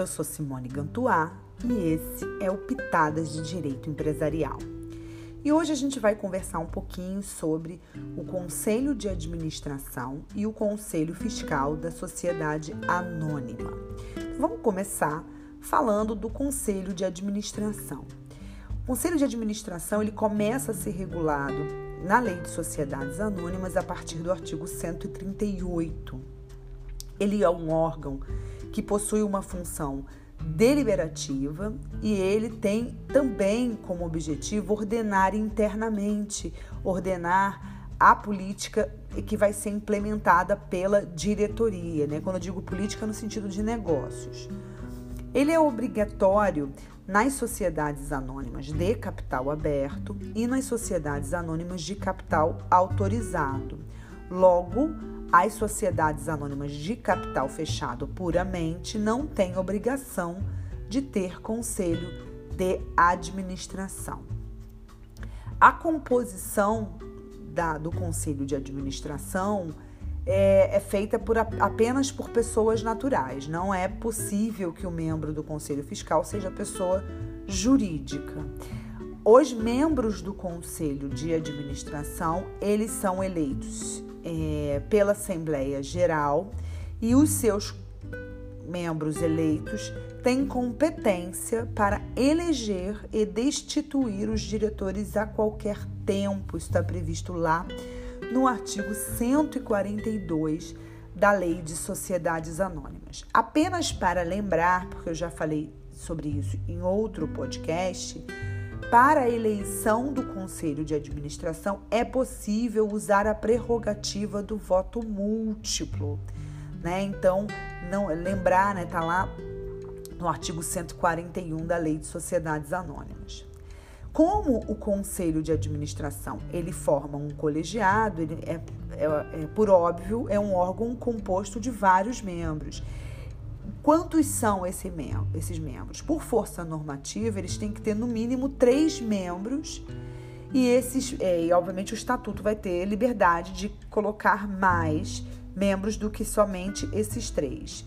eu sou Simone Gantuá e esse é o Pitadas de Direito Empresarial. E hoje a gente vai conversar um pouquinho sobre o Conselho de Administração e o Conselho Fiscal da Sociedade Anônima. Vamos começar falando do Conselho de Administração. O Conselho de Administração ele começa a ser regulado na Lei de Sociedades Anônimas a partir do artigo 138. Ele é um órgão que possui uma função deliberativa e ele tem também como objetivo ordenar internamente, ordenar a política que vai ser implementada pela diretoria, né? Quando eu digo política no sentido de negócios. Ele é obrigatório nas sociedades anônimas de capital aberto e nas sociedades anônimas de capital autorizado. Logo, as sociedades anônimas de capital fechado puramente não têm obrigação de ter conselho de administração. A composição da, do conselho de administração é, é feita por, apenas por pessoas naturais. Não é possível que o membro do conselho fiscal seja pessoa jurídica. Os membros do conselho de administração eles são eleitos é, pela Assembleia Geral e os seus membros eleitos têm competência para eleger e destituir os diretores a qualquer tempo. Isso está previsto lá no artigo 142 da Lei de Sociedades Anônimas. Apenas para lembrar, porque eu já falei sobre isso em outro podcast, para a eleição do conselho de administração é possível usar a prerrogativa do voto múltiplo, né? Então, não lembrar, né, tá lá no artigo 141 da Lei de Sociedades Anônimas. Como o conselho de administração ele forma um colegiado, ele é, é, é por óbvio é um órgão composto de vários membros Quantos são esse mem esses membros? Por força normativa, eles têm que ter no mínimo três membros e esses, é, e obviamente o estatuto vai ter liberdade de colocar mais membros do que somente esses três.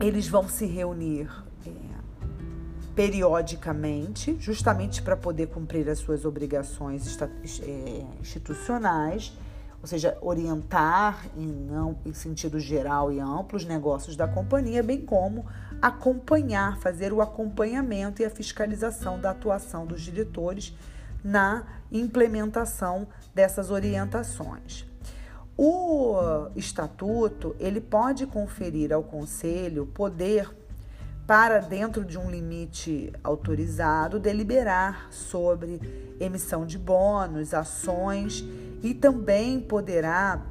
Eles vão se reunir é, periodicamente, justamente para poder cumprir as suas obrigações é, institucionais ou seja, orientar em, não, em sentido geral e amplo os negócios da companhia, bem como acompanhar, fazer o acompanhamento e a fiscalização da atuação dos diretores na implementação dessas orientações. O estatuto, ele pode conferir ao conselho poder para dentro de um limite autorizado deliberar sobre emissão de bônus, ações e também poderá,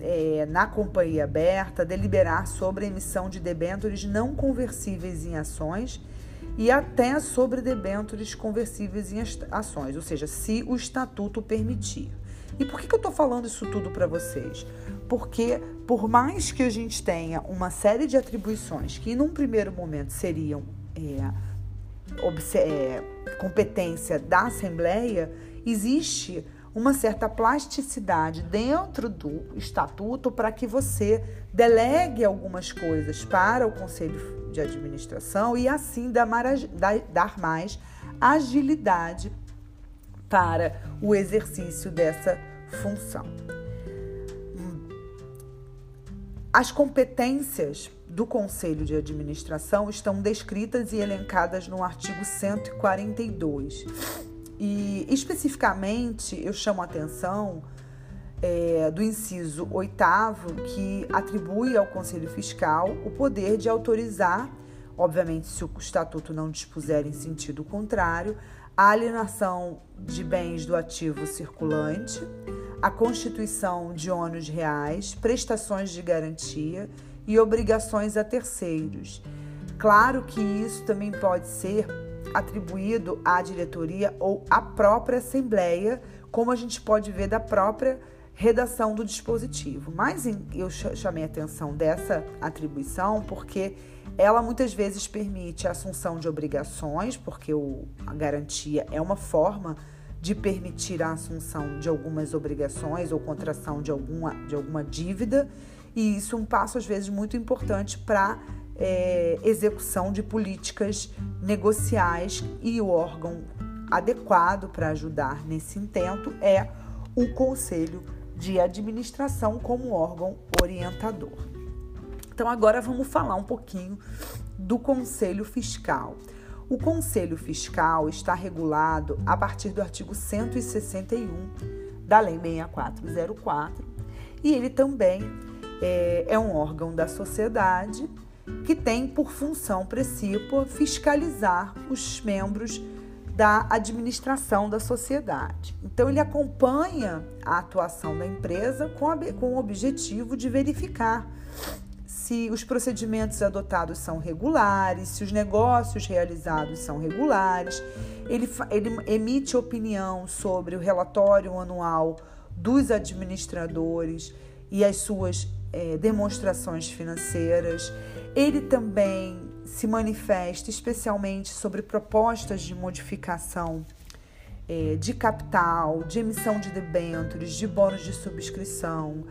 é, na companhia aberta, deliberar sobre emissão de debêntures não conversíveis em ações e até sobre debêntures conversíveis em ações, ou seja, se o estatuto permitir. E por que, que eu estou falando isso tudo para vocês? Porque, por mais que a gente tenha uma série de atribuições que, num primeiro momento, seriam é, é, competência da Assembleia, existe uma certa plasticidade dentro do estatuto para que você delegue algumas coisas para o conselho de administração e assim dar mais agilidade para o exercício dessa função. As competências do Conselho de Administração estão descritas e elencadas no artigo 142 e especificamente eu chamo a atenção é, do inciso oitavo, que atribui ao Conselho Fiscal o poder de autorizar, obviamente, se o estatuto não dispuser em sentido contrário, a alienação de bens do ativo circulante, a constituição de ônus reais, prestações de garantia e obrigações a terceiros. Claro que isso também pode ser atribuído à diretoria ou à própria Assembleia, como a gente pode ver da própria redação do dispositivo. Mas eu chamei a atenção dessa atribuição porque ela muitas vezes permite a assunção de obrigações, porque o, a garantia é uma forma de permitir a assunção de algumas obrigações ou contração de alguma, de alguma dívida, e isso é um passo, às vezes, muito importante para é, execução de políticas negociais e o órgão adequado para ajudar nesse intento é o Conselho de Administração como órgão orientador. Então, agora vamos falar um pouquinho do Conselho Fiscal. O Conselho Fiscal está regulado a partir do artigo 161 da Lei 6404 e ele também é, é um órgão da sociedade que tem por função principal fiscalizar os membros da administração da sociedade. Então, ele acompanha a atuação da empresa com, a, com o objetivo de verificar se os procedimentos adotados são regulares, se os negócios realizados são regulares. Ele, ele emite opinião sobre o relatório anual dos administradores e as suas é, demonstrações financeiras. Ele também se manifesta especialmente sobre propostas de modificação é, de capital, de emissão de debêntures, de bônus de subscrição,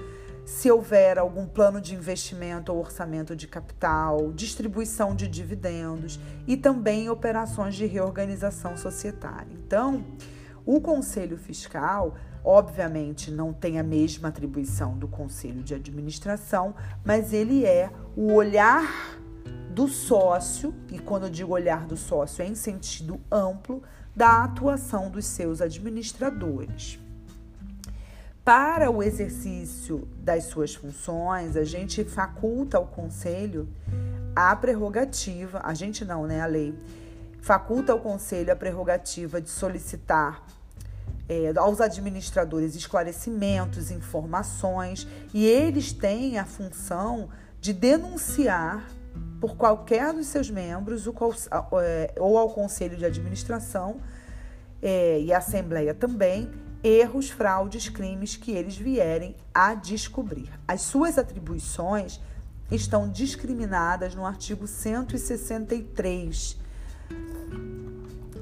se houver algum plano de investimento ou orçamento de capital, distribuição de dividendos e também operações de reorganização societária. Então, o Conselho Fiscal obviamente não tem a mesma atribuição do conselho de administração, mas ele é o olhar do sócio, e quando eu digo olhar do sócio é em sentido amplo, da atuação dos seus administradores. Para o exercício das suas funções, a gente faculta ao conselho a prerrogativa, a gente não, né, a lei, faculta ao conselho a prerrogativa de solicitar é, aos administradores esclarecimentos, informações, e eles têm a função de denunciar por qualquer dos seus membros é, ou ao conselho de administração é, e assembleia também erros, fraudes, crimes que eles vierem a descobrir. As suas atribuições estão discriminadas no artigo 163.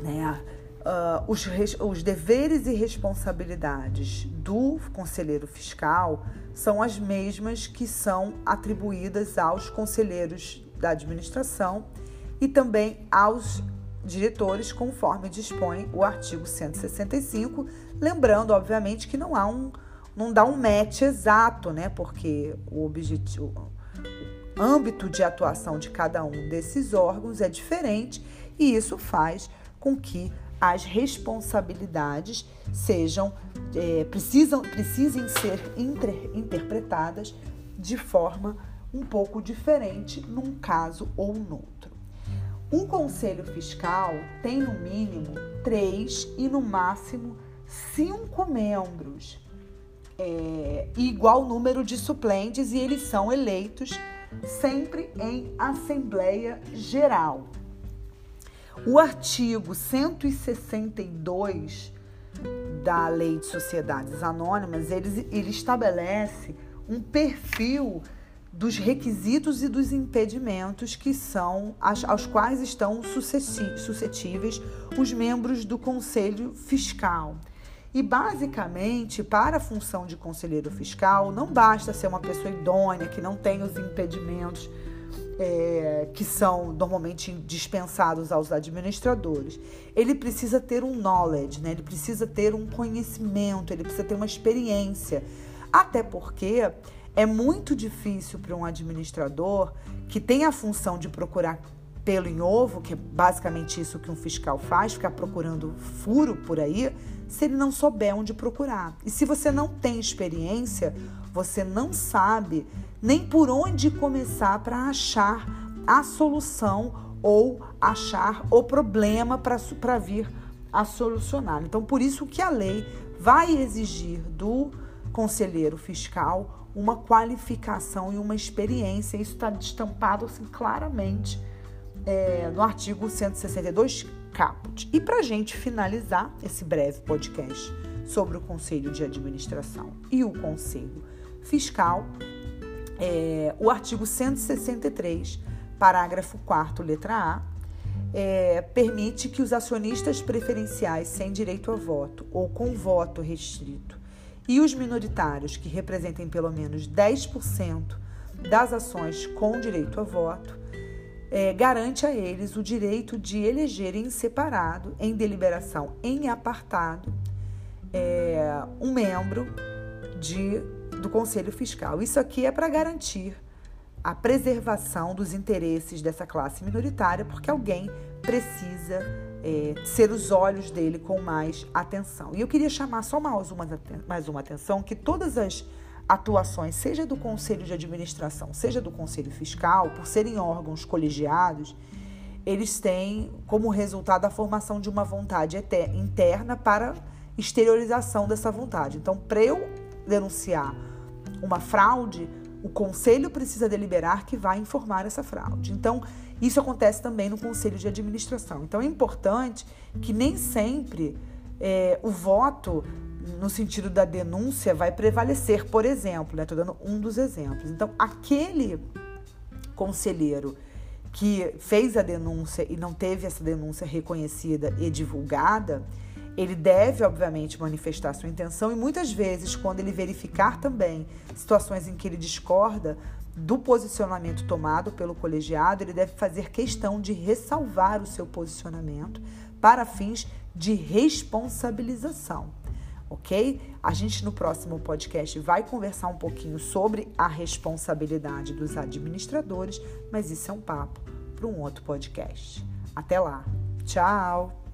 Né? Uh, os, os deveres e responsabilidades do conselheiro fiscal são as mesmas que são atribuídas aos conselheiros da administração e também aos diretores, conforme dispõe o artigo 165, lembrando, obviamente, que não há um não dá um match exato, né? Porque o objetivo o âmbito de atuação de cada um desses órgãos é diferente e isso faz com que as responsabilidades sejam é, precisam precisem ser inter, interpretadas de forma um pouco diferente num caso ou no outro. Um conselho fiscal tem no mínimo três e no máximo cinco membros, é, igual número de suplentes, e eles são eleitos sempre em Assembleia Geral. O artigo 162 da Lei de Sociedades Anônimas, ele, ele estabelece um perfil dos requisitos e dos impedimentos que são aos quais estão suscetíveis os membros do Conselho Fiscal. E basicamente, para a função de conselheiro fiscal, não basta ser uma pessoa idônea que não tem os impedimentos é, que são normalmente dispensados aos administradores. Ele precisa ter um knowledge, né? ele precisa ter um conhecimento, ele precisa ter uma experiência. Até porque é muito difícil para um administrador que tem a função de procurar pelo em ovo, que é basicamente isso que um fiscal faz, ficar procurando furo por aí, se ele não souber onde procurar. E se você não tem experiência, você não sabe nem por onde começar para achar a solução ou achar o problema para vir a solucionar. Então, por isso que a lei vai exigir do conselheiro fiscal uma qualificação e uma experiência. Isso está estampado assim, claramente é, no artigo 162 caput. E para a gente finalizar esse breve podcast sobre o Conselho de Administração e o Conselho Fiscal, é, o artigo 163, parágrafo 4, letra A, é, permite que os acionistas preferenciais sem direito a voto ou com voto restrito e os minoritários que representem pelo menos 10% das ações com direito a voto é, garante a eles o direito de elegerem em separado, em deliberação em apartado, é, um membro de, Conselho Fiscal. Isso aqui é para garantir a preservação dos interesses dessa classe minoritária, porque alguém precisa é, ser os olhos dele com mais atenção. E eu queria chamar só mais uma, mais uma atenção que todas as atuações, seja do Conselho de Administração, seja do Conselho Fiscal, por serem órgãos colegiados, eles têm como resultado a formação de uma vontade interna para exteriorização dessa vontade. Então, para eu denunciar uma fraude, o conselho precisa deliberar que vai informar essa fraude. Então, isso acontece também no conselho de administração. Então, é importante que nem sempre é, o voto no sentido da denúncia vai prevalecer, por exemplo, estou né? dando um dos exemplos. Então, aquele conselheiro que fez a denúncia e não teve essa denúncia reconhecida e divulgada, ele deve, obviamente, manifestar sua intenção e muitas vezes, quando ele verificar também situações em que ele discorda do posicionamento tomado pelo colegiado, ele deve fazer questão de ressalvar o seu posicionamento para fins de responsabilização. Ok? A gente no próximo podcast vai conversar um pouquinho sobre a responsabilidade dos administradores, mas isso é um papo para um outro podcast. Até lá. Tchau!